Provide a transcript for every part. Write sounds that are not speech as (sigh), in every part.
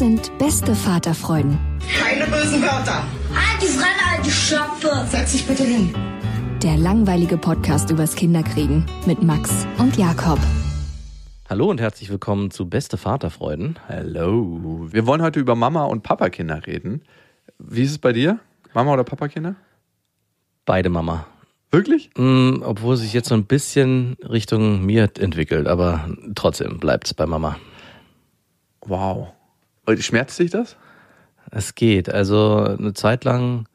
Sind beste Vaterfreuden. Keine bösen Wörter. Die Fremde, alte Schöpfe! Setz dich bitte hin. Der langweilige Podcast übers Kinderkriegen mit Max und Jakob. Hallo und herzlich willkommen zu Beste Vaterfreuden. Hallo. Wir wollen heute über Mama und Papakinder reden. Wie ist es bei dir? Mama oder Papakinder? Beide Mama. Wirklich? Mm, obwohl sich jetzt so ein bisschen Richtung mir entwickelt, aber trotzdem bleibt's bei Mama. Wow. Schmerzt dich das? Es geht. Also eine Zeit lang,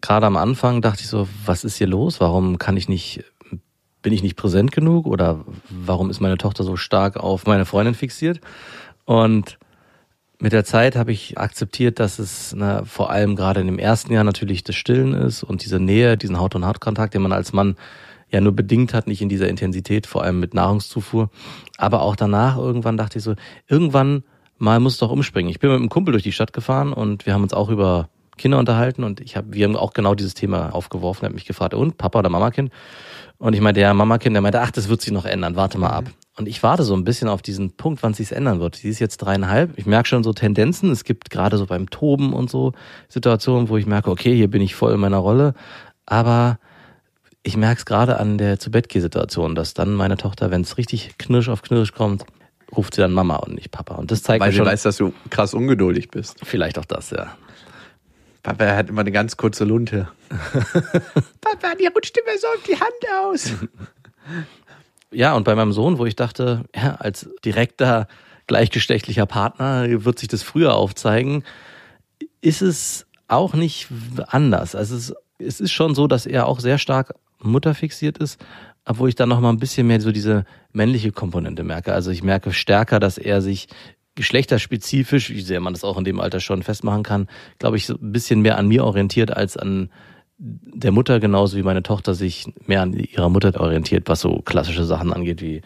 gerade am Anfang, dachte ich so, was ist hier los? Warum kann ich nicht, bin ich nicht präsent genug? Oder warum ist meine Tochter so stark auf meine Freundin fixiert? Und mit der Zeit habe ich akzeptiert, dass es na, vor allem gerade in dem ersten Jahr natürlich das Stillen ist und diese Nähe, diesen Haut-on-Haut-Kontakt, den man als Mann ja nur bedingt hat, nicht in dieser Intensität, vor allem mit Nahrungszufuhr. Aber auch danach irgendwann dachte ich so, irgendwann mal muss doch umspringen. Ich bin mit einem Kumpel durch die Stadt gefahren und wir haben uns auch über Kinder unterhalten und ich habe, wir haben auch genau dieses Thema aufgeworfen. Er hat mich gefragt, und Papa oder Mamakind? Und ich meinte, ja, Mamakind, der meinte, ach, das wird sich noch ändern, warte mal ab. Und ich warte so ein bisschen auf diesen Punkt, wann sich's ändern wird. Sie ist jetzt dreieinhalb. Ich merke schon so Tendenzen. Es gibt gerade so beim Toben und so Situationen, wo ich merke, okay, hier bin ich voll in meiner Rolle. Aber ich merke es gerade an der zu bett situation dass dann meine Tochter, wenn es richtig knirsch auf knirsch kommt, ruft sie dann Mama und nicht Papa. Und das zeigt Weil sie schon, weiß, dass du krass ungeduldig bist. vielleicht auch das, ja. Papa hat immer eine ganz kurze Lunte. (laughs) Papa, die rutscht immer so auf die Hand aus. Ja, und bei meinem Sohn, wo ich dachte, ja, als direkter gleichgeschlechtlicher Partner wird sich das früher aufzeigen, ist es auch nicht anders. Also es, es ist schon so, dass er auch sehr stark mutterfixiert ist, obwohl ich dann noch mal ein bisschen mehr so diese männliche Komponente merke. Also ich merke stärker, dass er sich geschlechterspezifisch, wie sehr man das auch in dem Alter schon festmachen kann, glaube ich, so ein bisschen mehr an mir orientiert als an der Mutter, genauso wie meine Tochter sich mehr an ihrer Mutter orientiert, was so klassische Sachen angeht, wie,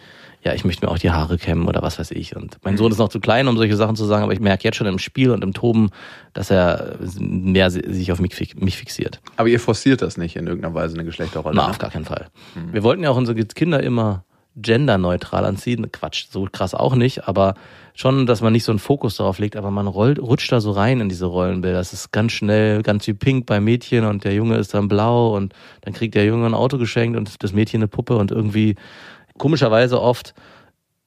ja, ich möchte mir auch die Haare kämmen oder was weiß ich. Und mein Sohn ist noch zu klein, um solche Sachen zu sagen, aber ich merke jetzt schon im Spiel und im Toben, dass er mehr sich auf mich, fi- mich fixiert. Aber ihr forciert das nicht in irgendeiner Weise eine Geschlechterrolle. Na, ne? auf gar keinen Fall. Wir wollten ja auch unsere Kinder immer genderneutral anziehen. Quatsch, so krass auch nicht, aber schon, dass man nicht so einen Fokus darauf legt, aber man rollt, rutscht da so rein in diese Rollenbilder. Das ist ganz schnell, ganz wie pink bei Mädchen und der Junge ist dann blau und dann kriegt der Junge ein Auto geschenkt und das Mädchen eine Puppe und irgendwie komischerweise oft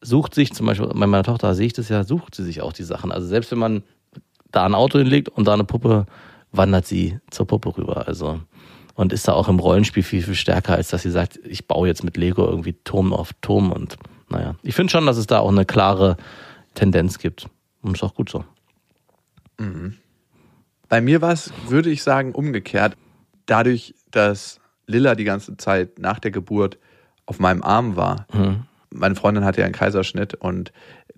sucht sich, zum Beispiel bei meiner Tochter sehe ich das ja, sucht sie sich auch die Sachen. Also selbst wenn man da ein Auto hinlegt und da eine Puppe, wandert sie zur Puppe rüber. Also und ist da auch im Rollenspiel viel, viel stärker, als dass sie sagt, ich baue jetzt mit Lego irgendwie Turm auf Turm und naja. Ich finde schon, dass es da auch eine klare Tendenz gibt. Und ist auch gut so. Bei mir war es, würde ich sagen, umgekehrt. Dadurch, dass Lilla die ganze Zeit nach der Geburt auf meinem Arm war. Mhm. Meine Freundin hatte ja einen Kaiserschnitt und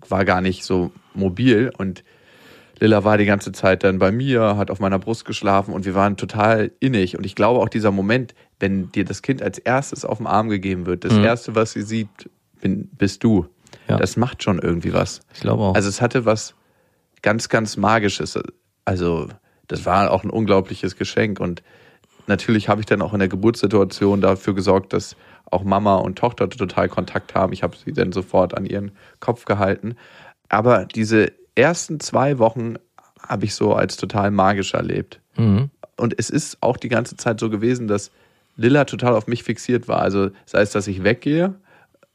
war gar nicht so mobil und Lilla war die ganze Zeit dann bei mir, hat auf meiner Brust geschlafen und wir waren total innig. Und ich glaube auch dieser Moment, wenn dir das Kind als erstes auf den Arm gegeben wird, das Mhm. erste, was sie sieht, bin, bist du. Ja. Das macht schon irgendwie was. Ich glaube auch. Also es hatte was ganz, ganz Magisches. Also das war auch ein unglaubliches Geschenk. Und natürlich habe ich dann auch in der Geburtssituation dafür gesorgt, dass auch Mama und Tochter total Kontakt haben. Ich habe sie dann sofort an ihren Kopf gehalten. Aber diese ersten zwei Wochen habe ich so als total magisch erlebt. mhm. Und es ist auch die ganze Zeit so gewesen, dass Lilla total auf mich fixiert war. Also sei es, dass ich weggehe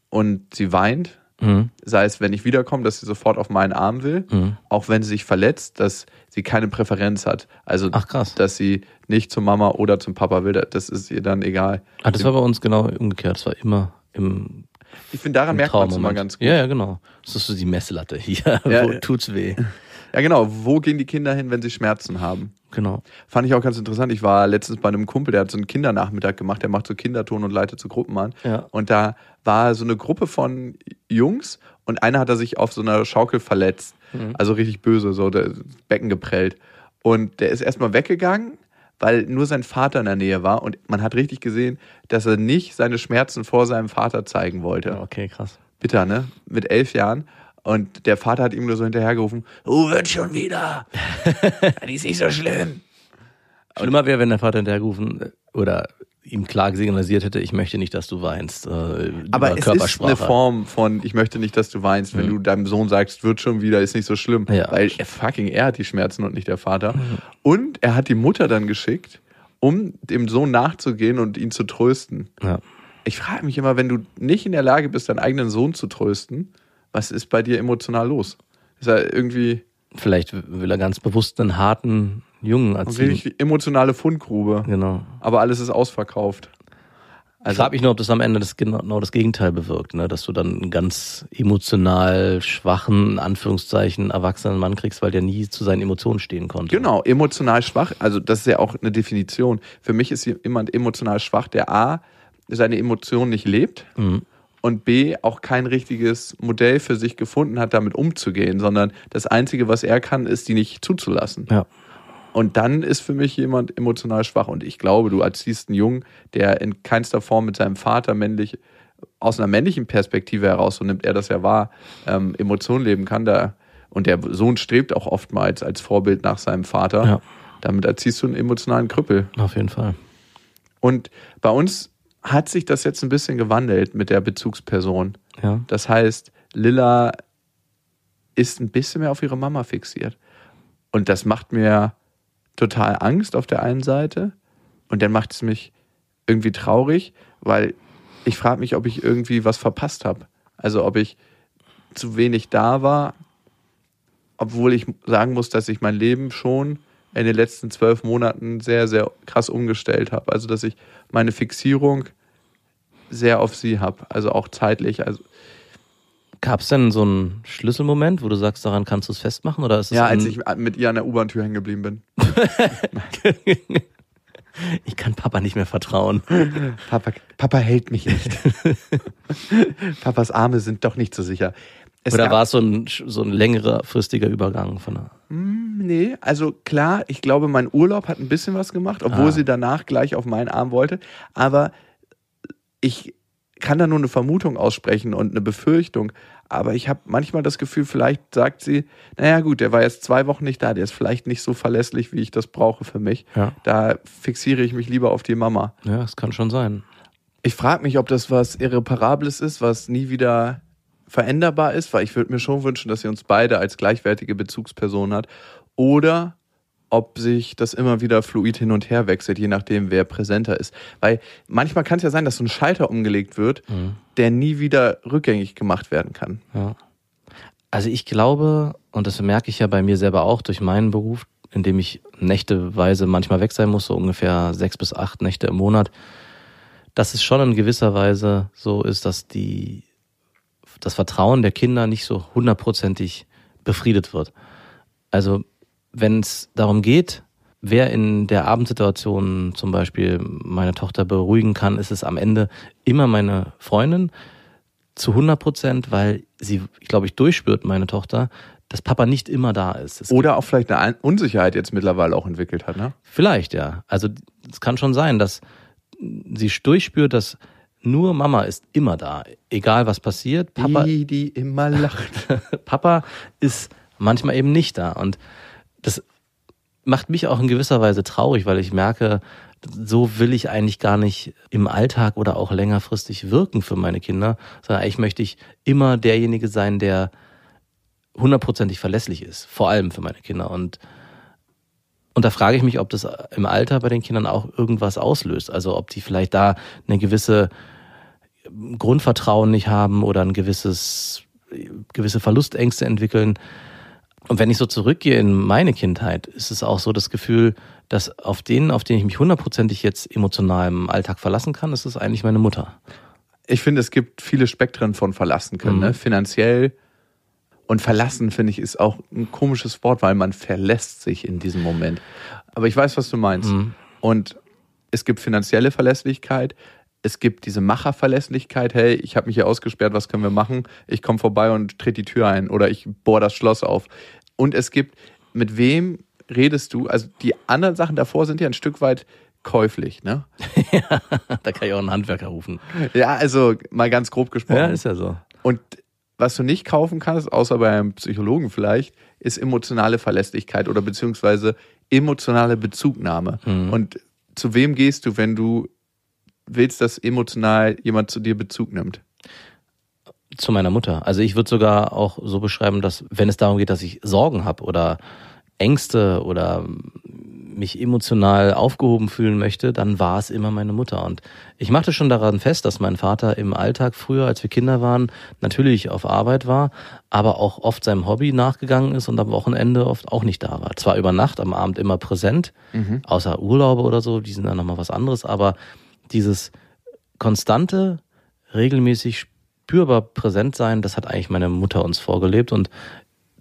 und sie weint, Mhm. sei es, wenn ich wiederkomme, dass sie sofort auf meinen Arm will, Mhm. auch wenn sie sich verletzt, dass sie keine Präferenz hat. Also, Ach, dass sie nicht zur Mama oder zum Papa will, das ist ihr dann egal. Ah, das war bei uns genau umgekehrt. Das war immer im, Ich finde, daran merkt man es immer ganz gut. Ja, ja, genau. Das ist so die Messlatte hier. Ja, (laughs) Wo ja. tut's weh? Ja, genau. Wo gehen die Kinder hin, wenn sie Schmerzen haben? Genau. Fand ich auch ganz interessant. Ich war letztens bei einem Kumpel, der hat so einen Kindernachmittag gemacht, der macht so Kinderton und leitet so Gruppen an. Ja. Und da war so eine Gruppe von Jungs und einer hat er sich auf so einer Schaukel verletzt. Also richtig böse, so das Becken geprellt. Und der ist erstmal weggegangen, weil nur sein Vater in der Nähe war und man hat richtig gesehen, dass er nicht seine Schmerzen vor seinem Vater zeigen wollte. Okay, krass. Bitter, ne? Mit elf Jahren. Und der Vater hat ihm nur so hinterhergerufen, oh, wird schon wieder. (laughs) Die ist nicht so schlimm. Schlimmer wäre, wenn der Vater hinterhergerufen äh, oder ihm klar signalisiert hätte, ich möchte nicht, dass du weinst. Äh, Aber es ist eine Form von, ich möchte nicht, dass du weinst, wenn du deinem Sohn sagst, wird schon wieder, ist nicht so schlimm. Ja. Weil er fucking er hat die Schmerzen und nicht der Vater. Und er hat die Mutter dann geschickt, um dem Sohn nachzugehen und ihn zu trösten. Ja. Ich frage mich immer, wenn du nicht in der Lage bist, deinen eigenen Sohn zu trösten, was ist bei dir emotional los? Ist er irgendwie Vielleicht will er ganz bewusst einen harten Jungen erziehen. richtig emotionale Fundgrube? Genau. Aber alles ist ausverkauft. Ich frage mich nur, ob das am Ende das genau das Gegenteil bewirkt, ne? dass du dann einen ganz emotional schwachen, in Anführungszeichen, erwachsenen Mann kriegst, weil der nie zu seinen Emotionen stehen konnte. Genau, emotional schwach, also das ist ja auch eine Definition. Für mich ist jemand emotional schwach, der A, seine Emotionen nicht lebt und B, auch kein richtiges Modell für sich gefunden hat, damit umzugehen, sondern das Einzige, was er kann, ist, die nicht zuzulassen. Ja. Und dann ist für mich jemand emotional schwach. Und ich glaube, du erziehst einen Jungen, der in keinster Form mit seinem Vater männlich, aus einer männlichen Perspektive heraus, so nimmt er das ja wahr, ähm, Emotionen leben kann. Da, und der Sohn strebt auch oftmals als Vorbild nach seinem Vater. Ja. Damit erziehst du einen emotionalen Krüppel. Auf jeden Fall. Und bei uns hat sich das jetzt ein bisschen gewandelt mit der Bezugsperson. Ja. Das heißt, Lilla ist ein bisschen mehr auf ihre Mama fixiert. Und das macht mir total Angst auf der einen Seite. Und dann macht es mich irgendwie traurig, weil ich frage mich, ob ich irgendwie was verpasst habe. Also ob ich zu wenig da war, obwohl ich sagen muss, dass ich mein Leben schon in den letzten zwölf Monaten sehr, sehr krass umgestellt habe. Also dass ich meine Fixierung sehr auf sie habe. Also auch zeitlich. Also Gab es denn so einen Schlüsselmoment, wo du sagst, daran kannst du es festmachen? Oder ist es ja, als ich mit ihr an der U-Bahn-Tür hängen geblieben bin. (laughs) ich kann Papa nicht mehr vertrauen. (laughs) Papa, Papa hält mich nicht. (laughs) Papas Arme sind doch nicht so sicher. Es Oder war es so ein, so ein längerfristiger Übergang von einer. Nee, also klar, ich glaube, mein Urlaub hat ein bisschen was gemacht, obwohl Ah. sie danach gleich auf meinen Arm wollte. Aber ich kann da nur eine Vermutung aussprechen und eine Befürchtung. Aber ich habe manchmal das Gefühl, vielleicht sagt sie, naja gut, der war jetzt zwei Wochen nicht da, der ist vielleicht nicht so verlässlich, wie ich das brauche für mich. Ja. Da fixiere ich mich lieber auf die Mama. Ja, das kann schon sein. Ich frage mich, ob das was Irreparables ist, was nie wieder veränderbar ist, weil ich würde mir schon wünschen, dass sie uns beide als gleichwertige Bezugsperson hat. Oder ob sich das immer wieder fluid hin und her wechselt, je nachdem, wer präsenter ist. Weil manchmal kann es ja sein, dass so ein Schalter umgelegt wird, der nie wieder rückgängig gemacht werden kann. Ja. Also ich glaube, und das merke ich ja bei mir selber auch durch meinen Beruf, in dem ich nächteweise manchmal weg sein muss, so ungefähr sechs bis acht Nächte im Monat, dass es schon in gewisser Weise so ist, dass die, das Vertrauen der Kinder nicht so hundertprozentig befriedet wird. Also wenn es darum geht, wer in der Abendsituation zum Beispiel meine Tochter beruhigen kann, ist es am Ende immer meine Freundin zu 100 Prozent, weil sie, ich glaube ich, durchspürt, meine Tochter, dass Papa nicht immer da ist. Es Oder auch vielleicht eine Ein- Unsicherheit jetzt mittlerweile auch entwickelt hat. Ne? Vielleicht, ja. Also es kann schon sein, dass sie durchspürt, dass nur Mama ist immer da, egal was passiert. Papa, Die, die immer lacht. (laughs) Papa ist manchmal eben nicht da. Und das macht mich auch in gewisser Weise traurig, weil ich merke, so will ich eigentlich gar nicht im Alltag oder auch längerfristig wirken für meine Kinder, sondern eigentlich möchte ich immer derjenige sein, der hundertprozentig verlässlich ist, vor allem für meine Kinder. Und Und da frage ich mich, ob das im Alter bei den Kindern auch irgendwas auslöst. Also ob die vielleicht da eine gewisse Grundvertrauen nicht haben oder ein gewisses, gewisse Verlustängste entwickeln. Und wenn ich so zurückgehe in meine Kindheit, ist es auch so das Gefühl, dass auf denen, auf denen ich mich hundertprozentig jetzt emotional im Alltag verlassen kann, ist es eigentlich meine Mutter. Ich finde, es gibt viele Spektren von verlassen können. Mhm. Ne? Finanziell und verlassen, finde ich, ist auch ein komisches Wort, weil man verlässt sich in diesem Moment. Aber ich weiß, was du meinst. Mhm. Und es gibt finanzielle Verlässlichkeit. Es gibt diese Macherverlässlichkeit. Hey, ich habe mich hier ausgesperrt, was können wir machen? Ich komme vorbei und trete die Tür ein oder ich bohr das Schloss auf. Und es gibt, mit wem redest du? Also die anderen Sachen davor sind ja ein Stück weit käuflich, ne? (laughs) da kann ich auch einen Handwerker rufen. Ja, also mal ganz grob gesprochen. Ja, ist ja so. Und was du nicht kaufen kannst, außer bei einem Psychologen vielleicht, ist emotionale Verlässlichkeit oder beziehungsweise emotionale Bezugnahme. Mhm. Und zu wem gehst du, wenn du willst, dass emotional jemand zu dir Bezug nimmt? Zu meiner Mutter. Also ich würde sogar auch so beschreiben, dass wenn es darum geht, dass ich Sorgen habe oder Ängste oder mich emotional aufgehoben fühlen möchte, dann war es immer meine Mutter. Und ich machte schon daran fest, dass mein Vater im Alltag früher, als wir Kinder waren, natürlich auf Arbeit war, aber auch oft seinem Hobby nachgegangen ist und am Wochenende oft auch nicht da war. Zwar über Nacht, am Abend immer präsent, außer Urlaube oder so, die sind dann nochmal was anderes, aber dieses konstante, regelmäßig spürbar präsent sein, das hat eigentlich meine Mutter uns vorgelebt und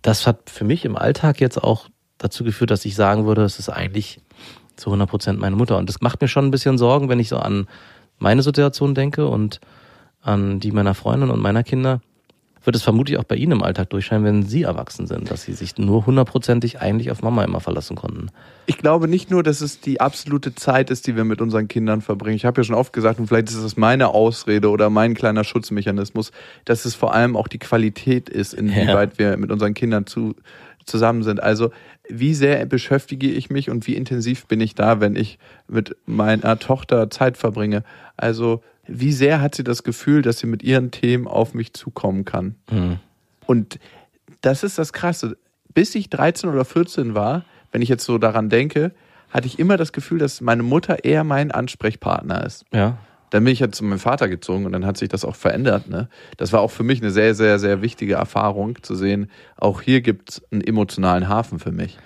das hat für mich im Alltag jetzt auch dazu geführt, dass ich sagen würde, es ist eigentlich zu 100 Prozent meine Mutter. Und das macht mir schon ein bisschen Sorgen, wenn ich so an meine Situation denke und an die meiner Freundin und meiner Kinder. Wird es vermutlich auch bei Ihnen im Alltag durchscheinen, wenn Sie erwachsen sind, dass Sie sich nur hundertprozentig eigentlich auf Mama immer verlassen konnten. Ich glaube nicht nur, dass es die absolute Zeit ist, die wir mit unseren Kindern verbringen. Ich habe ja schon oft gesagt, und vielleicht ist es meine Ausrede oder mein kleiner Schutzmechanismus, dass es vor allem auch die Qualität ist, inwieweit wir mit unseren Kindern zu, zusammen sind. Also wie sehr beschäftige ich mich und wie intensiv bin ich da, wenn ich mit meiner Tochter Zeit verbringe? Also wie sehr hat sie das Gefühl, dass sie mit ihren Themen auf mich zukommen kann? Mhm. Und das ist das Krasse. Bis ich 13 oder 14 war, wenn ich jetzt so daran denke, hatte ich immer das Gefühl, dass meine Mutter eher mein Ansprechpartner ist. Ja. Dann bin ich ja zu meinem Vater gezogen und dann hat sich das auch verändert. Ne? Das war auch für mich eine sehr, sehr, sehr wichtige Erfahrung zu sehen, auch hier gibt es einen emotionalen Hafen für mich.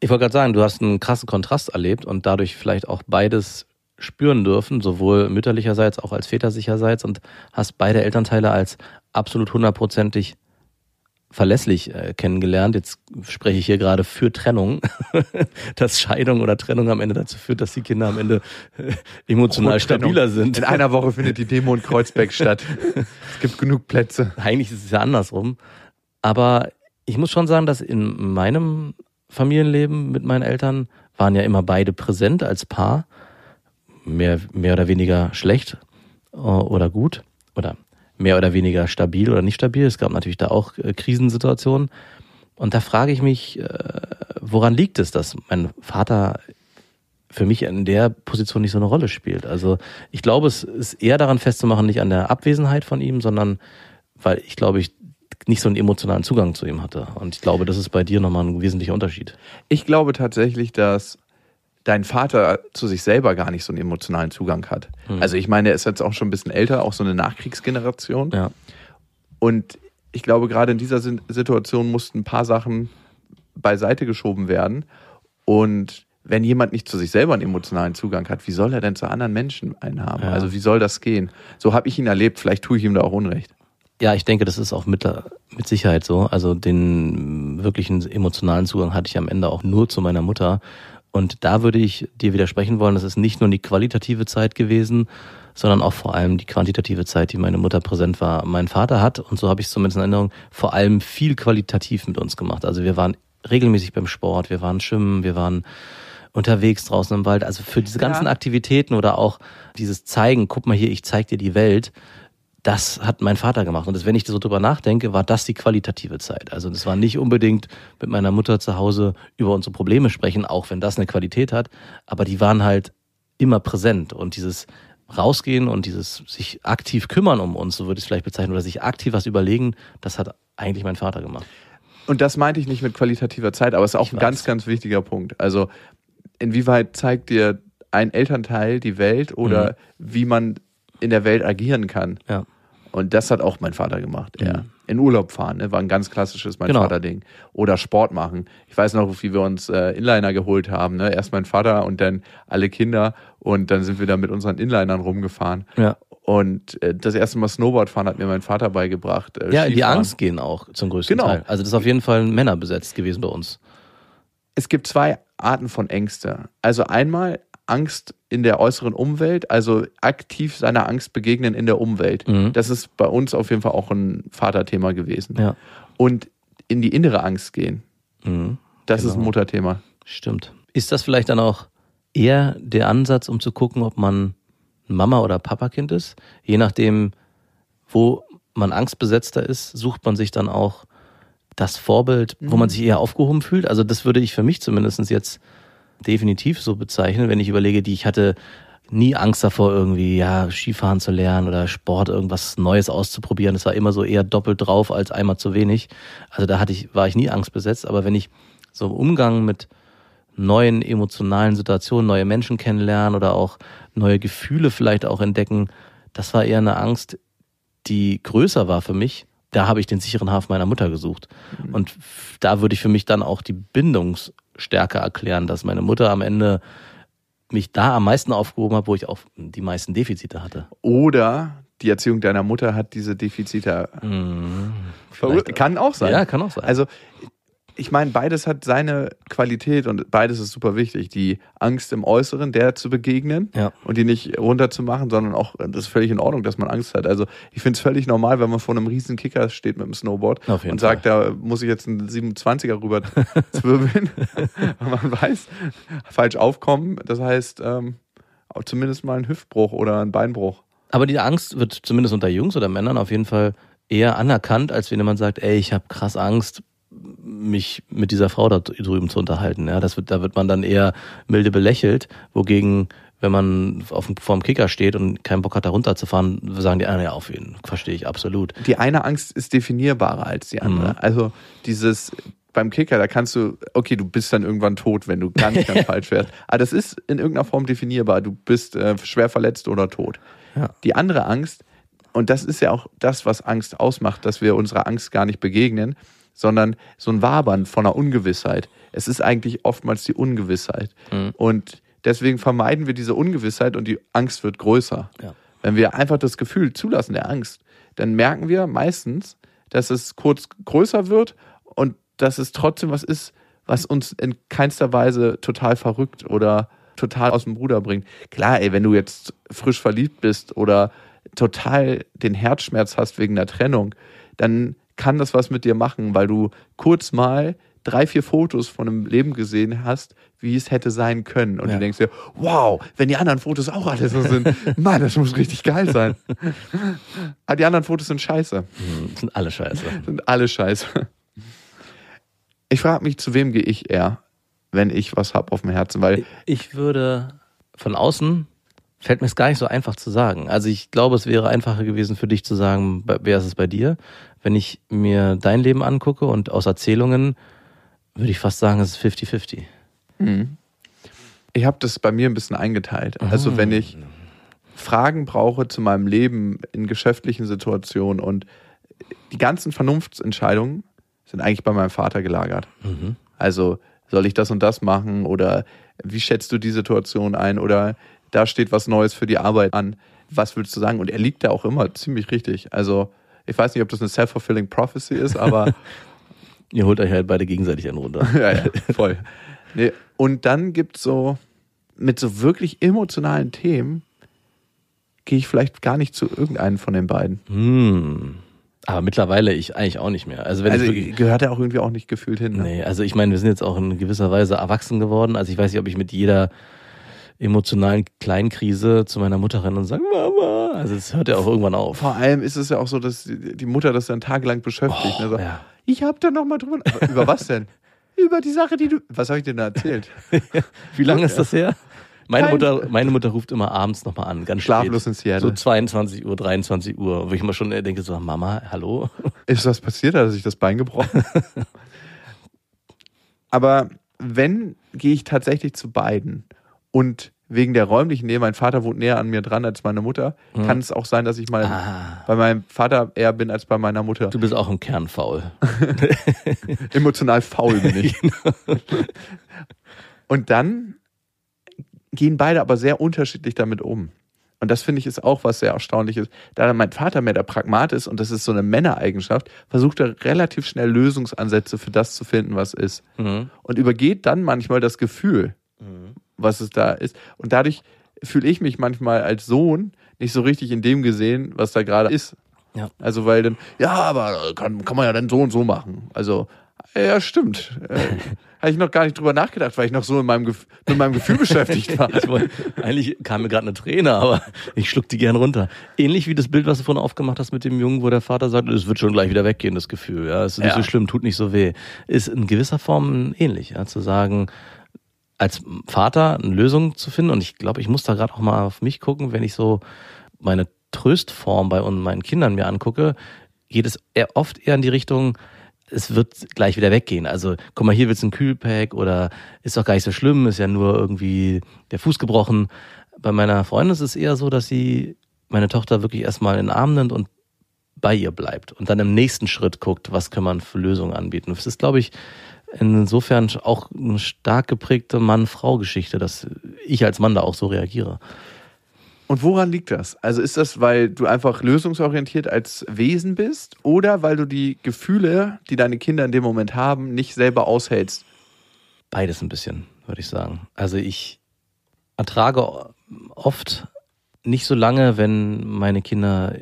Ich wollte gerade sagen, du hast einen krassen Kontrast erlebt und dadurch vielleicht auch beides spüren dürfen, sowohl mütterlicherseits auch als väterlicherseits und hast beide Elternteile als absolut hundertprozentig verlässlich äh, kennengelernt. Jetzt spreche ich hier gerade für Trennung, (laughs) dass Scheidung oder Trennung am Ende dazu führt, dass die Kinder am Ende äh, emotional stabiler sind. In einer Woche findet die Demo in Kreuzberg (laughs) statt. Es gibt genug Plätze. Eigentlich ist es ja andersrum. Aber ich muss schon sagen, dass in meinem Familienleben mit meinen Eltern waren ja immer beide präsent als Paar. Mehr, mehr oder weniger schlecht äh, oder gut oder mehr oder weniger stabil oder nicht stabil. Es gab natürlich da auch äh, Krisensituationen. Und da frage ich mich, äh, woran liegt es, dass mein Vater für mich in der Position nicht so eine Rolle spielt. Also ich glaube, es ist eher daran festzumachen, nicht an der Abwesenheit von ihm, sondern weil ich glaube, ich nicht so einen emotionalen Zugang zu ihm hatte. Und ich glaube, das ist bei dir nochmal ein wesentlicher Unterschied. Ich glaube tatsächlich, dass dein Vater zu sich selber gar nicht so einen emotionalen Zugang hat. Also ich meine, er ist jetzt auch schon ein bisschen älter, auch so eine Nachkriegsgeneration. Ja. Und ich glaube, gerade in dieser Situation mussten ein paar Sachen beiseite geschoben werden. Und wenn jemand nicht zu sich selber einen emotionalen Zugang hat, wie soll er denn zu anderen Menschen einen haben? Ja. Also wie soll das gehen? So habe ich ihn erlebt. Vielleicht tue ich ihm da auch Unrecht. Ja, ich denke, das ist auch mit, mit Sicherheit so. Also den wirklichen emotionalen Zugang hatte ich am Ende auch nur zu meiner Mutter. Und da würde ich dir widersprechen wollen, das ist nicht nur die qualitative Zeit gewesen, sondern auch vor allem die quantitative Zeit, die meine Mutter präsent war. Mein Vater hat, und so habe ich es zumindest in Erinnerung, vor allem viel qualitativ mit uns gemacht. Also wir waren regelmäßig beim Sport, wir waren schwimmen, wir waren unterwegs draußen im Wald. Also für diese ganzen Ja. Aktivitäten oder auch dieses Zeigen, guck mal hier, ich zeig dir die Welt, das hat mein Vater gemacht. Und das, wenn ich so drüber nachdenke, war das die qualitative Zeit. Also das war nicht unbedingt mit meiner Mutter zu Hause über unsere Probleme sprechen, auch wenn das eine Qualität hat. Aber die waren halt immer präsent. Und dieses Rausgehen und dieses sich aktiv kümmern um uns, so würde ich es vielleicht bezeichnen, oder sich aktiv was überlegen, das hat eigentlich mein Vater gemacht. Und das meinte ich nicht mit qualitativer Zeit, aber es ist auch Ich ein weiß. ganz, ganz wichtiger Punkt. Also inwieweit zeigt dir ein Elternteil die Welt oder wie man in der Welt agieren kann. Ja. Und das hat auch mein Vater gemacht. Er in Urlaub fahren, ne, war ein ganz klassisches mein Genau. Vater-Ding. Oder Sport machen. Ich weiß noch, wie wir uns äh, Inliner geholt haben. Ne? Erst mein Vater und dann alle Kinder und dann sind wir da mit unseren Inlinern rumgefahren. Ja. Und äh, das erste Mal Snowboard fahren hat mir mein Vater beigebracht. Äh, Ja, in die Skifahren. Angst gehen auch zum größten Genau. Teil. Also das ist auf jeden Fall Männer besetzt gewesen bei uns. Es gibt zwei Arten von Ängste. Also einmal Angst in der äußeren Umwelt, also aktiv seiner Angst begegnen in der Umwelt. Mhm. Das ist bei uns auf jeden Fall auch ein Vaterthema gewesen. Ja. Und in die innere Angst gehen. Mhm. Das ist ein Genau. Mutterthema. Stimmt. Ist das vielleicht dann auch eher der Ansatz, um zu gucken, ob man Mama- oder Papakind ist? Je nachdem, wo man angstbesetzter ist, sucht man sich dann auch das Vorbild, wo man sich eher aufgehoben fühlt. Also das würde ich für mich zumindest jetzt definitiv so bezeichnen, wenn ich überlege, die ich hatte nie Angst davor, irgendwie ja Skifahren zu lernen oder Sport, irgendwas Neues auszuprobieren. Das war immer so eher doppelt drauf als einmal zu wenig. Also da hatte ich, war ich nie angstbesetzt. Aber wenn ich so im Umgang mit neuen emotionalen Situationen, neue Menschen kennenlernen oder auch neue Gefühle vielleicht auch entdecken, das war eher eine Angst, die größer war für mich. Da habe ich den sicheren Hafen meiner Mutter gesucht. Und f- da würde ich für mich dann auch die Bindungsstärke erklären, dass meine Mutter am Ende mich da am meisten aufgehoben hat, wo ich auch die meisten Defizite hatte. Oder die Erziehung deiner Mutter hat diese Defizite. Vielleicht- Kann auch sein. Ja, kann auch sein. Also, ich meine, beides hat seine Qualität und beides ist super wichtig. Die Angst im Äußeren, der zu begegnen Ja. und die nicht runterzumachen, sondern auch, das ist völlig in Ordnung, dass man Angst hat. Also, ich finde es völlig normal, wenn man vor einem riesen Kicker steht mit dem Snowboard und sagt, da muss ich jetzt einen 27er rüber (laughs) zwirbeln. (laughs) Man weiß, falsch aufkommen, das heißt, ähm, zumindest mal ein Hüftbruch oder ein Beinbruch. Aber die Angst wird zumindest unter Jungs oder Männern auf jeden Fall eher anerkannt, als wenn jemand sagt, ey, ich habe krass Angst, mich mit dieser Frau da drüben zu unterhalten. Ja, das wird, da wird man dann eher milde belächelt, wogegen wenn man auf dem, vorm Kicker steht und keinen Bock hat, da runterzufahren, sagen die anderen ja auf jeden. Verstehe ich absolut. die eine Angst ist definierbarer als die andere. Mhm. Also dieses beim Kicker, da kannst du, okay, du bist dann irgendwann tot, wenn du ganz, ganz (laughs) falsch fährst. Aber das ist in irgendeiner Form definierbar. Du bist äh, schwer verletzt oder tot. Ja. Die andere Angst, und das ist ja auch das, was Angst ausmacht, dass wir unserer Angst gar nicht begegnen, sondern so ein Wabern von einer Ungewissheit. Es ist eigentlich oftmals die Ungewissheit. Mhm. Und deswegen vermeiden wir diese Ungewissheit und die Angst wird größer. Ja. Wenn wir einfach das Gefühl zulassen der Angst, dann merken wir meistens, dass es kurz größer wird und dass es trotzdem was ist, was uns in keinster Weise total verrückt oder total aus dem Ruder bringt. Klar, ey, wenn du jetzt frisch verliebt bist oder total den Herzschmerz hast wegen der Trennung, dann kann das was mit dir machen, weil du kurz mal drei, vier Fotos von einem Leben gesehen hast, wie es hätte sein können. Und Ja. du denkst dir, wow, wenn die anderen Fotos auch alle so sind, (laughs) Mann, das muss richtig geil sein. Aber die anderen Fotos sind scheiße. Hm, Sind alle scheiße. Sind alle scheiße. Ich frage mich, zu wem gehe ich eher, wenn ich was hab auf dem Herzen, weil Ich würde von außen, fällt mir es gar nicht so einfach zu sagen. Also ich glaube, es wäre einfacher gewesen für dich zu sagen, wer ist es bei dir? Wenn ich mir dein Leben angucke und aus Erzählungen, würde ich fast sagen, es ist 50-50. ich habe das bei mir ein bisschen eingeteilt. Also wenn ich Fragen brauche zu meinem Leben in geschäftlichen Situationen und die ganzen Vernunftsentscheidungen sind eigentlich bei meinem Vater gelagert. Also soll ich das und das machen oder wie schätzt du die Situation ein oder da steht was Neues für die Arbeit an. Was würdest du sagen? Und er liegt da auch immer ziemlich richtig. Also ich weiß nicht, ob das eine self-fulfilling prophecy ist, aber (laughs) Ihr holt euch halt beide gegenseitig einen runter. (laughs) ja, ja, voll. Nee. Und dann gibt's so, mit so wirklich emotionalen Themen, gehe ich vielleicht gar nicht zu irgendeinen von den beiden. Hm. Aber mittlerweile ich eigentlich auch nicht mehr. Also wenn Also ich wirklich, gehört er auch irgendwie auch nicht gefühlt hin. Ne? nee, also ich meine, wir sind jetzt auch in gewisser Weise erwachsen geworden. Also ich weiß nicht, ob ich mit jeder emotionalen Kleinkrise zu meiner Mutter renne und sage, Mama. Also es hört ja auch irgendwann auf. Vor allem ist es ja auch so, dass die Mutter das dann tagelang beschäftigt. ne? so, Oh, ja. Ich habe da noch mal drüber. Über was denn? (laughs) Über die Sache, die du. Was habe ich denn da erzählt? Wie lange ist das her? Meine Mutter, meine Mutter ruft immer abends nochmal an, ganz Schlaflos spät. in Seattle. So 22 Uhr, 23 Uhr, wo ich mal schon denke, so, Mama, hallo? (laughs) Ist was passiert? Hat er sich das Bein gebrochen? (laughs) Aber wenn, gehe ich tatsächlich zu beiden. Und wegen der räumlichen Nähe, mein Vater wohnt näher an mir dran als meine Mutter, kann es auch sein, dass ich mal Ah. bei meinem Vater eher bin als bei meiner Mutter. Du bist auch im Kern faul. (laughs) Emotional faul bin ich. Und dann gehen beide aber sehr unterschiedlich damit um. Und das finde ich ist auch was sehr Erstaunliches. Da mein Vater mehr der Pragmat ist und das ist so eine Männereigenschaft, versucht er relativ schnell Lösungsansätze für das zu finden, was ist. Mhm. Und übergeht dann manchmal das Gefühl, was es da ist. Und dadurch fühle ich mich manchmal als Sohn nicht so richtig in dem gesehen, was da gerade ist. Ja. Also weil dann, ja, aber kann, kann man ja dann so und so machen. Also, ja, stimmt. Äh, (laughs) Habe ich noch gar nicht drüber nachgedacht, weil ich noch so in meinem, Gef mit meinem Gefühl beschäftigt (laughs) war. Wollte- eigentlich kam mir gerade eine Träne, aber ich schluck die gern runter. Ähnlich wie das Bild, was du vorhin aufgemacht hast mit dem Jungen, wo der Vater sagt, es wird schon gleich wieder weggehen, das Gefühl. Ja, es ist nicht Ja. so schlimm, tut nicht so weh. Ist in gewisser Form ähnlich, ja, zu sagen, als Vater eine Lösung zu finden. Und ich glaube, ich muss da gerade auch mal auf mich gucken, wenn ich so meine Tröstform bei meinen Kindern mir angucke, geht es eher oft eher in die Richtung, es wird gleich wieder weggehen. Also, guck mal, hier wird's ein Kühlpack oder ist doch gar nicht so schlimm, ist ja nur irgendwie der Fuß gebrochen. Bei meiner Freundin ist es eher so, dass sie meine Tochter wirklich erstmal in den Arm nimmt und bei ihr bleibt und dann im nächsten Schritt guckt, was kann man für Lösungen anbieten. Das ist, glaube ich, insofern auch eine stark geprägte Mann-Frau-Geschichte, dass ich als Mann da auch so reagiere. Und woran liegt das? Also ist das, weil du einfach lösungsorientiert als Wesen bist oder weil du die Gefühle, die deine Kinder in dem Moment haben, nicht selber aushältst? Beides ein bisschen, würde ich sagen. Also ich ertrage oft nicht so lange, wenn meine Kinder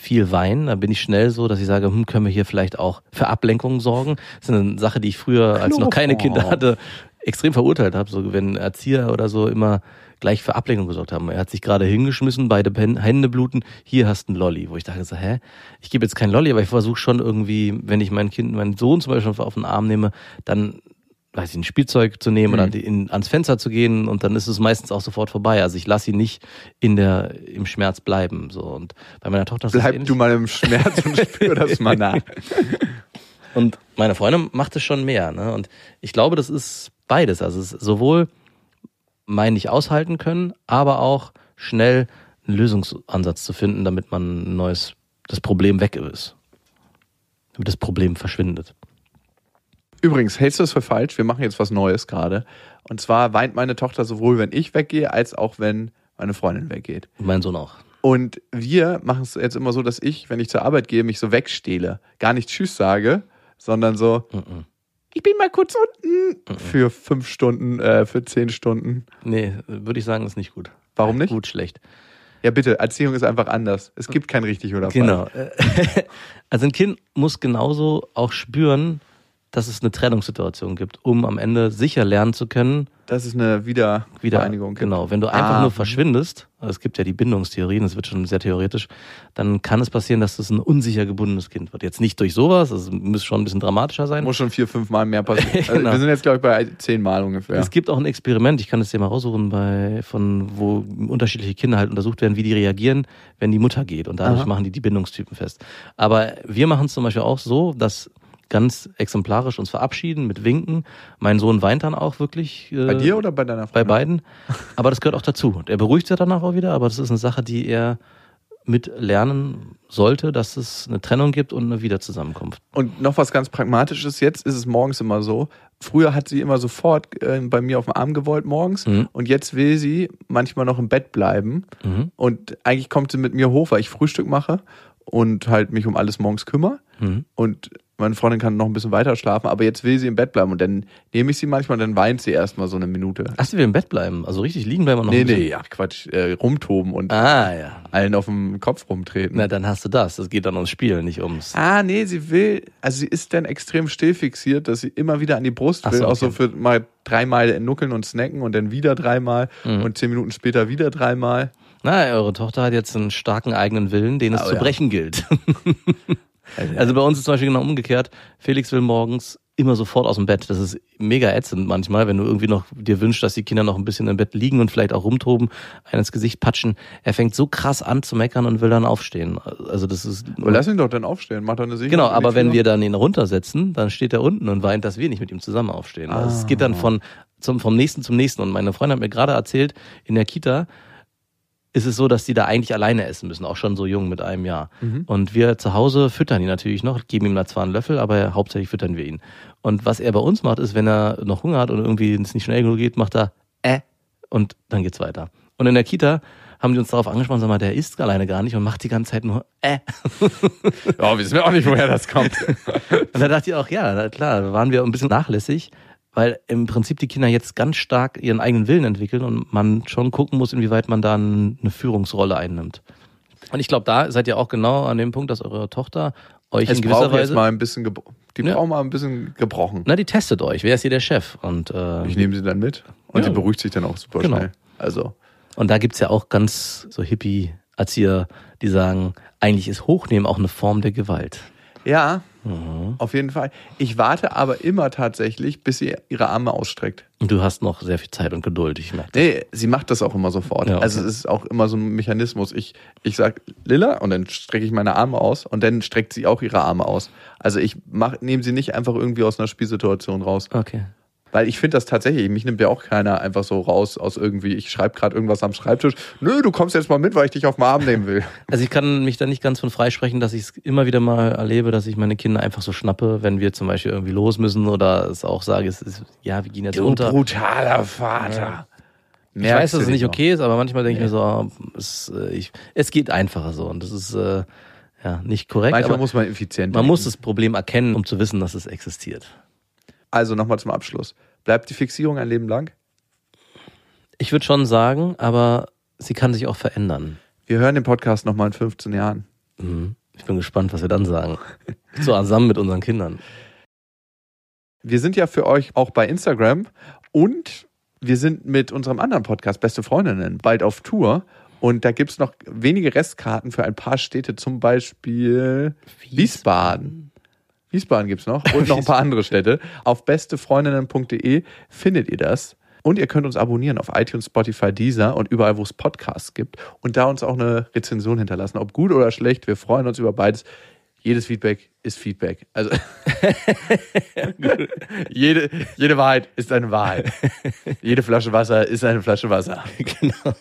viel weinen. Da bin ich schnell so, dass ich sage, hm, können wir hier vielleicht auch für Ablenkung sorgen. Das ist eine Sache, die ich früher, als noch keine. Kinder hatte, extrem verurteilt habe. So, wenn Erzieher oder so immer gleich für Ablenkung gesorgt haben. Er hat sich gerade hingeschmissen, beide Hände bluten, hier hast du ein Lolli. Wo ich dachte so, hä? Ich gebe jetzt kein Lolli, aber ich versuche schon irgendwie, wenn ich mein Kind, meinen Sohn zum Beispiel auf den Arm nehme, dann weiß ich, ein Spielzeug zu nehmen oder Mhm. die- in, ans Fenster zu gehen und dann ist es meistens auch sofort vorbei. Also ich lasse ihn nicht in der, im Schmerz bleiben. So. Und bei meiner Tochter ist Bleib ähnlich. du mal im Schmerz und spür das mal nach. (laughs) Und meine Freundin macht es schon mehr. Ne? Und ich glaube, das ist beides. Also es ist sowohl mein nicht aushalten können, aber auch schnell einen Lösungsansatz zu finden, damit man ein neues, das Problem weg ist. Damit das Problem verschwindet. Übrigens, hältst du das für falsch? Wir machen jetzt was Neues gerade. Und zwar weint meine Tochter sowohl, wenn ich weggehe, als auch wenn meine Freundin weggeht. Mein Sohn auch. Und wir machen es jetzt immer so, dass ich, wenn ich zur Arbeit gehe, mich so wegstehle. Gar nicht Tschüss sage, sondern so, Mhm. ich bin mal kurz unten für fünf Stunden, äh, für zehn Stunden. Nee, würde ich sagen, ist nicht gut. Warum nicht? Gut, schlecht. Ja, bitte, Erziehung ist einfach anders. Es gibt kein richtig oder falsch. Genau. (laughs) Also ein Kind muss genauso auch spüren, dass es eine Trennungssituation gibt, um am Ende sicher lernen zu können, Das ist eine Wieder wieder Vereinigung. gibt. Genau, wenn du einfach Ah. nur verschwindest, also es gibt ja die Bindungstheorien, das wird schon sehr theoretisch, dann kann es passieren, dass das ein unsicher gebundenes Kind wird. Jetzt nicht durch sowas, es muss schon ein bisschen dramatischer sein. Muss schon vier, fünf Mal mehr passieren. (laughs) Also Genau. Wir sind jetzt, glaube ich, bei zehn Mal ungefähr. Es gibt auch ein Experiment, ich kann es dir mal raussuchen, bei, von wo unterschiedliche Kinder halt untersucht werden, wie die reagieren, wenn die Mutter geht. Und dadurch Aha. machen die die Bindungstypen fest. Aber wir machen es zum Beispiel auch so, dass ganz exemplarisch uns verabschieden mit Winken. Mein Sohn weint dann auch wirklich. Äh, bei dir oder bei deiner Bei Freundin? beiden. Aber das gehört auch dazu. Und er beruhigt sich danach auch wieder, aber das ist eine Sache, die er mit lernen sollte, dass es eine Trennung gibt und eine Wiederzusammenkunft. Und noch was ganz Pragmatisches, jetzt ist es morgens immer so. Früher hat sie immer sofort äh, bei mir auf dem Arm gewollt morgens Mhm. und jetzt will sie manchmal noch im Bett bleiben. Mhm. Und eigentlich kommt sie mit mir hoch, weil ich Frühstück mache und halt mich um alles morgens kümmere. Mhm. Und meine Freundin kann noch ein bisschen weiter schlafen, aber jetzt will sie im Bett bleiben und dann nehme ich sie manchmal und dann weint sie erstmal so eine Minute. Ach, sie will im Bett bleiben, also richtig liegen bleiben und noch nee, nee, ach Quatsch, äh, rumtoben und Ah, ja. allen auf dem Kopf rumtreten. Na, dann hast du das. Das geht dann ums Spiel, nicht ums. Ah, nee, sie will, also sie ist dann extrem still fixiert, dass sie immer wieder an die Brust will, so, auch so okay. für mal dreimal nuckeln und snacken und dann wieder dreimal Mhm. und zehn Minuten später wieder dreimal. Na, eure Tochter hat jetzt einen starken eigenen Willen, den es Oh, zu ja. brechen gilt. (laughs) Also bei uns ist zum Beispiel genau umgekehrt. Felix will morgens immer sofort aus dem Bett. Das ist mega ätzend manchmal, wenn du irgendwie noch dir wünschst, dass die Kinder noch ein bisschen im Bett liegen und vielleicht auch rumtoben, einen ins Gesicht patschen. Er fängt so krass an zu meckern und will dann aufstehen. Also das ist. Aber lass ihn doch dann aufstehen, mach doch eine Sicherung. Genau, aber wenn wir dann ihn runtersetzen, dann steht er unten und weint, dass wir nicht mit ihm zusammen aufstehen. Also es geht dann von zum, vom nächsten zum nächsten. Und meine Freundin hat mir gerade erzählt, in der Kita ist es so, dass die da eigentlich alleine essen müssen, auch schon so jung mit einem Jahr. Und wir zu Hause füttern ihn natürlich noch, geben ihm da zwar einen Löffel, aber hauptsächlich füttern wir ihn. Und was er bei uns macht, ist, wenn er noch Hunger hat und irgendwie es nicht schnell genug geht, macht er äh und dann geht's weiter. Und in der Kita haben die uns darauf angesprochen, sag mal, der isst alleine gar nicht und macht die ganze Zeit nur äh. Ja, wissen wir auch nicht, woher das kommt. (laughs) Und da dachte ich auch, ja, klar, da waren wir ein bisschen nachlässig, weil im Prinzip die Kinder jetzt ganz stark ihren eigenen Willen entwickeln und man schon gucken muss, inwieweit man da eine Führungsrolle einnimmt. Und ich glaube, da seid ihr auch genau an dem Punkt, dass eure Tochter euch es in gewisser braucht jetzt Weise, mal ein bisschen, die Ja. brauchen mal ein bisschen gebrochen. na, die testet euch. Wer ist hier der Chef? Und äh, Ich nehme sie dann mit und Ja. sie beruhigt sich dann auch super Genau. schnell. Also, Und da gibt's ja auch ganz so Hippie-Erzieher, die sagen, eigentlich ist Hochnehmen auch eine Form der Gewalt. ja, Mhm. auf jeden Fall. Ich warte aber immer tatsächlich, bis sie ihre Arme ausstreckt. Und du hast noch sehr viel Zeit und Geduld, ich merke. Nee, sie macht das auch immer sofort. Ja, okay. Also es ist auch immer so ein Mechanismus. Ich, ich sag Lilla und dann strecke ich meine Arme aus und dann streckt sie auch ihre Arme aus. Also ich nehme sie nicht einfach irgendwie aus einer Spielsituation raus. Okay. Weil ich finde das tatsächlich, mich nimmt ja auch keiner einfach so raus aus irgendwie, ich schreibe gerade irgendwas am Schreibtisch. Nö, du kommst jetzt mal mit, weil ich dich auf den Arm nehmen will. (laughs) Also ich kann mich da nicht ganz von freisprechen, dass ich es immer wieder mal erlebe, dass ich meine Kinder einfach so schnappe, wenn wir zum Beispiel irgendwie los müssen oder es auch sage, es ist, ja, wir gehen jetzt runter. brutaler Vater. Ich weiß, dass es nicht okay ist, aber manchmal denke ich mir so, ah, es, äh, ich, es geht einfacher so und das ist äh, ja nicht korrekt. Manchmal muss man effizient man denken. muss das Problem erkennen, um zu wissen, dass es existiert. Also nochmal zum Abschluss. Bleibt die Fixierung ein Leben lang? Ich würde schon sagen, aber sie kann sich auch verändern. Wir hören den Podcast nochmal in 15 Jahren. Mhm. Ich bin gespannt, was wir dann sagen. So (laughs) zusammen mit unseren Kindern. Wir sind ja für euch auch bei Instagram und wir sind mit unserem anderen Podcast Beste Freundinnen bald auf Tour. Und da gibt's noch wenige Restkarten für ein paar Städte, zum Beispiel Wiesbaden. Wiesbaden gibt's noch (laughs) und noch ein paar andere Städte. Auf bestefreundinnen.de findet ihr das. Und ihr könnt uns abonnieren auf iTunes, Spotify, Deezer und überall, wo es Podcasts gibt. Und da uns auch eine Rezension hinterlassen. Ob gut oder schlecht, wir freuen uns über beides. Jedes Feedback ist Feedback. Also (laughs) jede, jede Wahrheit ist eine Wahrheit. Jede Flasche Wasser ist eine Flasche Wasser. (laughs) genau.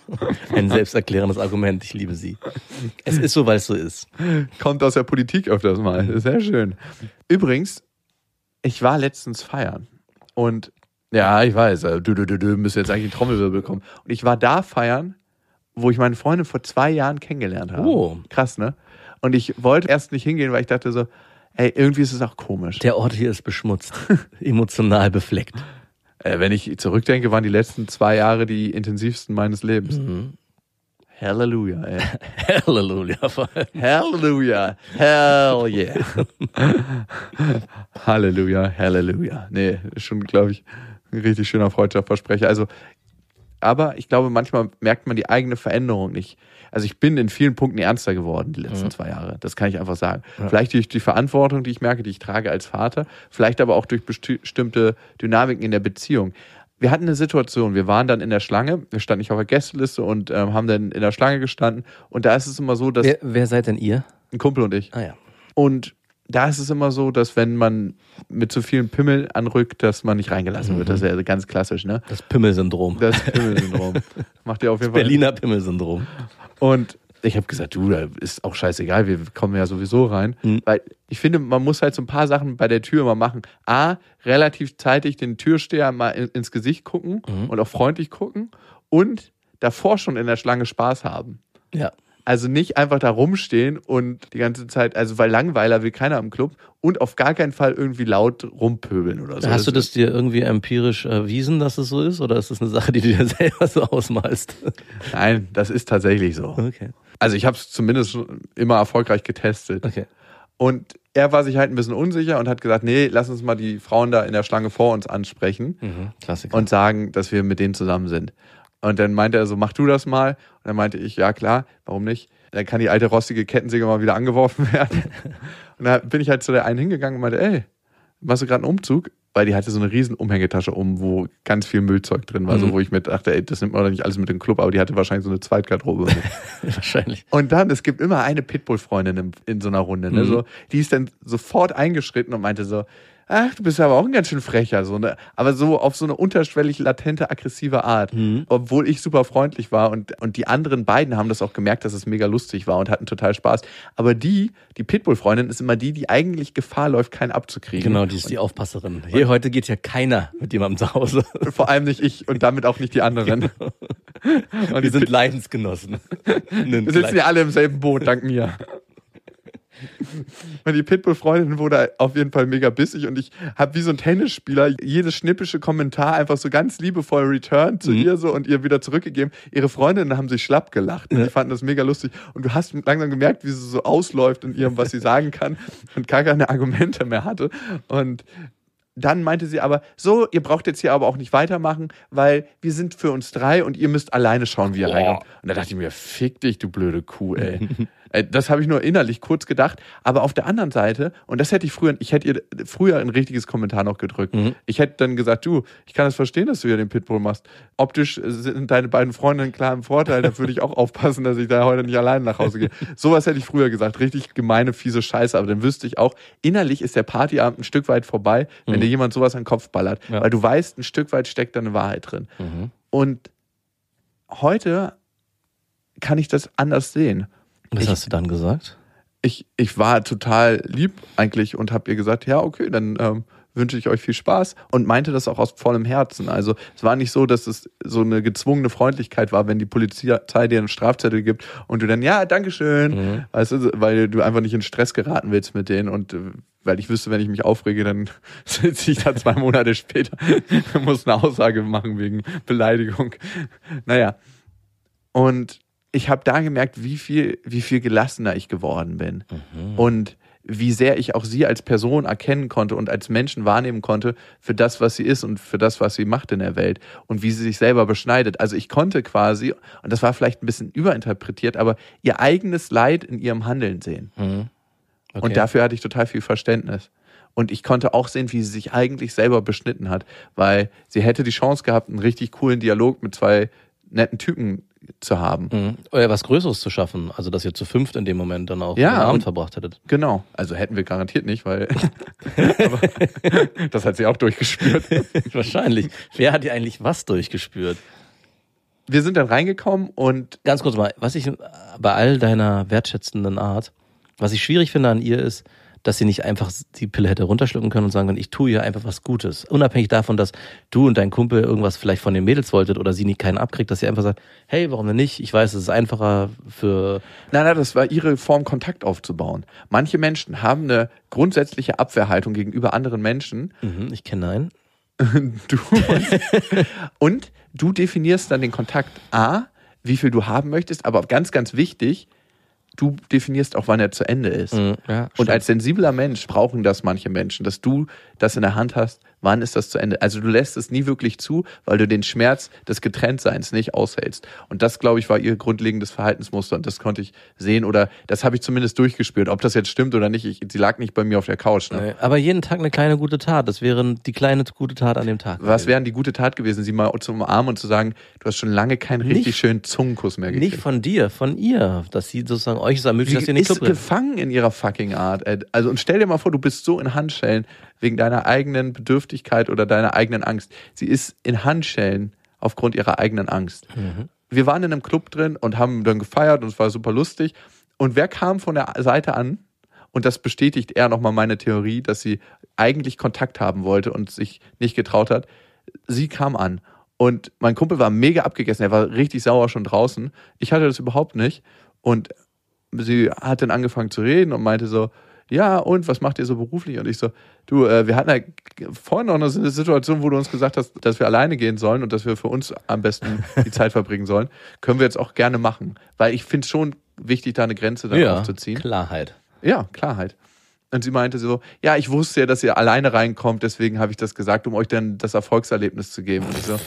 Ein selbsterklärendes Argument. Ich liebe sie. Es ist so, weil es so ist. Kommt aus der Politik öfters mal. Sehr schön. Übrigens, ich war letztens feiern. Und ja, ich weiß, du, du, du, du, müsste jetzt eigentlich ein Trommelwirbel kommen. Und ich war da feiern, wo ich meine Freundin vor zwei Jahren kennengelernt habe. Oh. Krass, ne? Und ich wollte erst nicht hingehen, weil ich dachte so, ey, irgendwie ist es auch komisch. Der Ort hier ist beschmutzt, (laughs) emotional befleckt. Äh, wenn ich zurückdenke, waren die letzten zwei Jahre die intensivsten meines Lebens. Mhm. Halleluja, ey. (laughs) Halleluja. Halleluja. Hell yeah. (laughs) Halleluja, Halleluja. Nee, schon, glaube ich, ein richtig schöner Freundschaftsversprecher. Also, aber ich glaube, manchmal merkt man die eigene Veränderung nicht. Also ich bin in vielen Punkten ernster geworden die letzten zwei Jahre. Das kann ich einfach sagen. Vielleicht durch die Verantwortung, die ich merke, die ich trage als Vater, vielleicht aber auch durch besti- bestimmte Dynamiken in der Beziehung. Wir hatten eine Situation, wir waren dann in der Schlange, wir standen nicht auf der Gästeliste und ähm, haben dann in der Schlange gestanden. Und da ist es immer so, dass Wer, wer seid denn ihr? ein Kumpel und ich. Ah ja. Und da ist es immer so, dass wenn man mit zu vielen Pimmel anrückt, dass man nicht reingelassen wird. Das ist ja ganz klassisch, ne? Das Pimmelsyndrom. Das Pimmelsyndrom. Macht ja auf jeden Fall. Berliner Pimmelsyndrom. Und ich habe gesagt, du, da ist auch scheißegal, wir kommen ja sowieso rein. Mhm. Weil ich finde, man muss halt so ein paar Sachen bei der Tür mal machen. A, relativ zeitig den Türsteher mal in, ins Gesicht gucken Mhm. und auch freundlich gucken und davor schon in der Schlange Spaß haben. Ja. Also nicht einfach da rumstehen und die ganze Zeit, also weil Langweiler will keiner im Club und auf gar keinen Fall irgendwie laut rumpöbeln oder so. Hast du das dir irgendwie empirisch erwiesen, dass es so ist? Oder ist das eine Sache, die du dir (laughs) selber so ausmalst? Nein, das ist tatsächlich so. Okay. Also ich habe es zumindest immer erfolgreich getestet. Okay. Und er war sich halt ein bisschen unsicher und hat gesagt, nee, lass uns mal die Frauen da in der Schlange vor uns ansprechen Mhm. Und sagen, dass wir mit denen zusammen sind. Und dann meinte er so, mach du das mal. Und dann meinte ich, ja klar, warum nicht? Dann kann die alte rostige Kettensäge mal wieder angeworfen (laughs) werden. und dann bin ich halt zu der einen hingegangen und meinte, ey, machst du gerade einen Umzug? Weil die hatte so eine riesen Umhängetasche um, wo ganz viel Müllzeug drin war, so Mhm. wo ich mir dachte, ey, das nimmt man doch nicht alles mit in den Club, aber die hatte wahrscheinlich so eine Zweitgarderobe. (laughs) Wahrscheinlich. Und dann, es gibt immer eine Pitbull-Freundin in, in so einer Runde, ne? Mhm. so, die ist dann sofort eingeschritten und meinte so, ach, du bist aber auch ein ganz schön frecher, so, ne? aber so auf so eine unterschwellig latente, aggressive Art, Mhm. obwohl ich super freundlich war und, und die anderen beiden haben das auch gemerkt, dass es mega lustig war und hatten total Spaß. Aber die, die Pitbull-Freundin ist immer die, die eigentlich Gefahr läuft, keinen abzukriegen. Genau, die ist die Aufpasserin. Hier, heute geht ja keiner mit jemandem zu Hause. Vor allem nicht ich und damit auch nicht die anderen. Und Wir die sind Leidensgenossen. (laughs) Wir sitzen ja alle im selben Boot, dank mir. (laughs) Und die Pitbull-Freundin wurde auf jeden Fall mega bissig und ich habe wie so ein Tennisspieler jedes schnippische Kommentar einfach so ganz liebevoll returned zu ihr so und ihr wieder zurückgegeben. Ihre Freundinnen haben sich schlapp gelacht und die fanden das mega lustig. Und du hast langsam gemerkt, wie sie so ausläuft in ihrem, was sie sagen kann und gar keine Argumente mehr hatte. Und dann meinte sie aber, so, ihr braucht jetzt hier aber auch nicht weitermachen, weil wir sind für uns drei und ihr müsst alleine schauen, wie ihr reinkommt. Und da dachte ich mir, fick dich, du blöde Kuh, ey. Ey, (laughs) das habe ich nur innerlich kurz gedacht. Aber auf der anderen Seite, und das hätte ich früher, ich hätte ihr früher ein richtiges Kommentar noch gedrückt. Ich hätte dann gesagt, du, ich kann das verstehen, dass du hier den Pitbull machst. Optisch sind deine beiden Freundinnen klar im Vorteil, da würde ich auch (laughs) aufpassen, dass ich da heute nicht alleine nach Hause gehe. (laughs) Sowas hätte ich früher gesagt. Richtig gemeine, fiese Scheiße. Aber dann wüsste ich auch, innerlich ist der Partyabend ein Stück weit vorbei, wenn dir jemand sowas an den Kopf ballert. Ja. Weil du weißt, ein Stück weit steckt da eine Wahrheit drin. Und heute kann ich das anders sehen. Was Ich- hast du dann gesagt? Ich, ich war total lieb eigentlich und habe ihr gesagt, ja, okay, dann ähm, wünsche ich euch viel Spaß und meinte das auch aus vollem Herzen. Also es war nicht so, dass es so eine gezwungene Freundlichkeit war, wenn die Polizei dir einen Strafzettel gibt und du dann, ja, Dankeschön, weißt du, weil du einfach nicht in Stress geraten willst mit denen und äh, weil ich wüsste, wenn ich mich aufrege, dann (laughs) sitze ich da zwei Monate später, muss eine Aussage machen wegen Beleidigung. Naja, und ich habe da gemerkt, wie viel, wie viel gelassener ich geworden bin. Und wie sehr ich auch sie als Person erkennen konnte und als Menschen wahrnehmen konnte für das, was sie ist und für das, was sie macht in der Welt und wie sie sich selber beschneidet. Also ich konnte quasi, und das war vielleicht ein bisschen überinterpretiert, aber ihr eigenes Leid in ihrem Handeln sehen. Okay. Und dafür hatte ich total viel Verständnis. Und ich konnte auch sehen, wie sie sich eigentlich selber beschnitten hat, weil sie hätte die Chance gehabt, einen richtig coolen Dialog mit zwei netten Typen zu haben. Mhm. Oder was Größeres zu schaffen. Also, dass ihr zu fünft in dem Moment dann auch Ja, den Abend verbracht hättet. Genau. Also hätten wir garantiert nicht, weil (laughs) das hat sie auch durchgespürt. (laughs) Wahrscheinlich. Wer hat dir eigentlich was durchgespürt? Wir sind dann reingekommen und Ganz kurz mal, was ich bei all deiner wertschätzenden Art, was ich schwierig finde an ihr ist, dass sie nicht einfach die Pille hätte runterschlucken können und sagen können, ich tue ihr einfach was Gutes. Unabhängig davon, dass du und dein Kumpel irgendwas vielleicht von den Mädels wolltet oder sie nicht keinen abkriegt, dass sie einfach sagt, hey, warum denn nicht? Ich weiß, es ist einfacher für Nein, nein, das war ihre Form, Kontakt aufzubauen. Manche Menschen haben eine grundsätzliche Abwehrhaltung gegenüber anderen Menschen. Mhm, ich kenne einen. (laughs) Du und du definierst dann den Kontakt A, wie viel du haben möchtest, aber ganz, ganz wichtig, du definierst auch, wann er zu Ende ist. Mhm, ja, Und als sensibler Mensch brauchen das manche Menschen, dass du das in der Hand hast, wann ist das zu Ende. Also du lässt es nie wirklich zu, weil du den Schmerz des Getrenntseins nicht aushältst. Und das, glaube ich, war ihr grundlegendes Verhaltensmuster und das konnte ich sehen oder das habe ich zumindest durchgespürt. Ob das jetzt stimmt oder nicht, ich, sie lag nicht bei mir auf der Couch. Ne? Aber jeden Tag eine kleine gute Tat. Das wäre die kleine gute Tat an dem Tag. Was gewesen. wäre die gute Tat gewesen, sie mal zu umarmen und zu sagen, du hast schon lange keinen richtig Nicht- schönen Zungenkuss mehr gekriegt. Nicht von dir, von ihr. Dass sie sozusagen euch es ermöglicht, dass ihr in den ist Club rennt. gefangen in ihrer fucking Art. Also und stell dir mal vor, du bist so in Handschellen wegen deiner eigenen Bedürftigkeit oder deiner eigenen Angst. Sie ist in Handschellen aufgrund ihrer eigenen Angst. Wir waren in einem Club drin und haben dann gefeiert und es war super lustig. Und wer kam von der Seite an? Und das bestätigt eher nochmal meine Theorie, dass sie eigentlich Kontakt haben wollte und sich nicht getraut hat. Sie kam an. Und mein Kumpel war mega abgegessen. Er war richtig sauer schon draußen. Ich hatte das überhaupt nicht. Und sie hat dann angefangen zu reden und meinte so, ja, und was macht ihr so beruflich? Und ich so, du, äh, wir hatten ja vorhin noch eine Situation, wo du uns gesagt hast, dass wir alleine gehen sollen und dass wir für uns am besten die Zeit verbringen sollen. Können wir jetzt auch gerne machen. Weil ich finde es schon wichtig, da eine Grenze dann Ja, aufzuziehen. Klarheit. Ja, Klarheit. Und sie meinte so, ja, ich wusste ja, dass ihr alleine reinkommt, deswegen habe ich das gesagt, um euch dann das Erfolgserlebnis zu geben. Und ich so,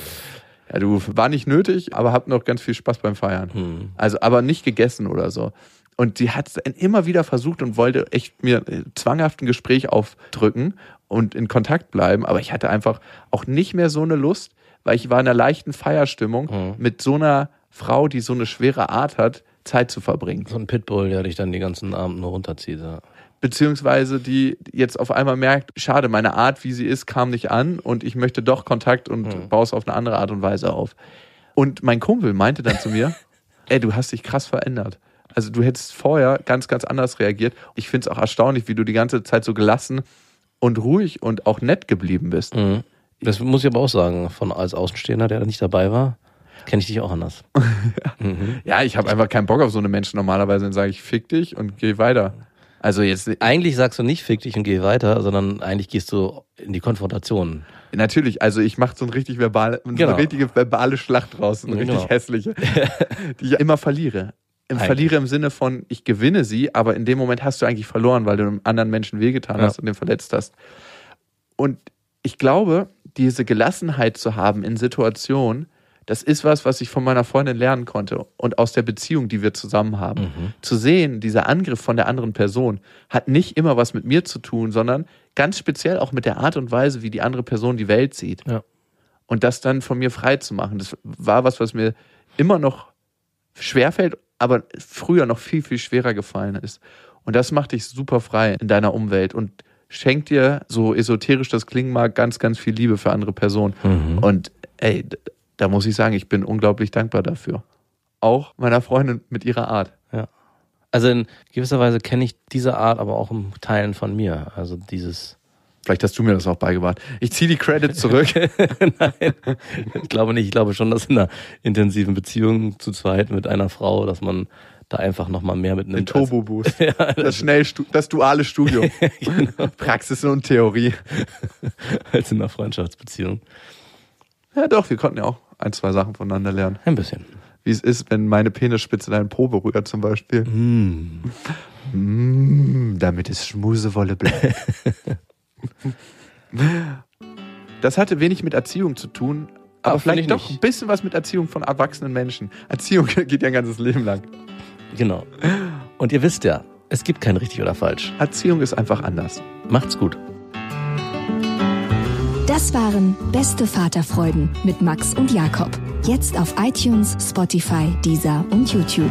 ja, du, war nicht nötig, aber habt noch ganz viel Spaß beim Feiern. Also, aber nicht gegessen oder so. Und sie hat es dann immer wieder versucht und wollte echt mir äh, zwanghaft ein Gespräch aufdrücken. und in Kontakt bleiben, aber ich hatte einfach auch nicht mehr so eine Lust, weil ich war in einer leichten Feierstimmung, Mhm. mit so einer Frau, die so eine schwere Art hat, Zeit zu verbringen. So ein Pitbull, der dich dann die ganzen Abend nur runterzieht. Ja. Beziehungsweise die jetzt auf einmal merkt, schade, meine Art, wie sie ist, kam nicht an und ich möchte doch Kontakt und Mhm. baue es auf eine andere Art und Weise auf. Und mein Kumpel meinte dann zu mir, (laughs) ey, du hast dich krass verändert. Also du hättest vorher ganz, ganz anders reagiert. Ich finde es auch erstaunlich, wie du die ganze Zeit so gelassen und ruhig und auch nett geblieben bist. Mhm. Das muss ich aber auch sagen, von als Außenstehender, der da nicht dabei war, kenne ich dich auch anders. (laughs) mhm. Ja, ich habe einfach keinen Bock auf so eine Menschen normalerweise. Dann sage ich, fick dich und geh weiter. Also jetzt, (laughs) Eigentlich sagst du nicht, fick dich und geh weiter, sondern eigentlich gehst du in die Konfrontation. natürlich, also ich mache so ein richtig verbal, so Genau. eine richtige verbale Schlacht draus, eine richtig Genau. hässliche, die ich immer verliere. Im Eigentlich. verliere im Sinne von, ich gewinne sie, aber in dem Moment hast du eigentlich verloren, weil du einem anderen Menschen wehgetan Ja. hast und den verletzt hast. Und ich glaube, diese Gelassenheit zu haben in Situationen, das ist was, was ich von meiner Freundin lernen konnte und aus der Beziehung, die wir zusammen haben. Mhm. Zu sehen, dieser Angriff von der anderen Person hat nicht immer was mit mir zu tun, sondern ganz speziell auch mit der Art und Weise, wie die andere Person die Welt sieht. Ja. Und das dann von mir frei zu machen, das war was, was mir immer noch schwerfällt, aber früher noch viel, viel schwerer gefallen ist. Und das macht dich super frei in deiner Umwelt und schenkt dir, so esoterisch das klingen mag, ganz, ganz viel Liebe für andere Personen. Mhm. Und ey, da muss ich sagen, ich bin unglaublich dankbar dafür. Auch meiner Freundin mit ihrer Art. Ja. Also in gewisser Weise kenne ich diese Art aber auch im Teilen von mir. Also dieses, Vielleicht hast du mir das auch beigebracht. Ich ziehe die Credits zurück. (laughs) nein, ich glaube nicht. Ich glaube schon, dass in einer intensiven Beziehung zu zweit mit einer Frau, dass man da einfach nochmal mehr Den mitnimmt. Turbo Boost. (laughs) Das, schnell, das duale Studium. (laughs) Praxis und Theorie. als, als in einer Freundschaftsbeziehung. Ja, doch, wir konnten ja auch ein, zwei Sachen voneinander lernen. Ein bisschen. Wie es ist, wenn meine Penisspitze deinen Po berührt, zum Beispiel. Mm. Mm, damit es Schmusewolle bleibt. Das hatte wenig mit Erziehung zu tun, aber Ah, finde ich vielleicht doch nicht. ein bisschen was mit Erziehung von erwachsenen Menschen. Erziehung (laughs) geht ja ein ganzes Leben lang. Genau. Und ihr wisst ja, es gibt kein richtig oder falsch. Erziehung ist einfach anders. Macht's gut. Das waren Beste Vaterfreuden mit Max und Jakob. Jetzt auf iTunes, Spotify, Deezer und YouTube.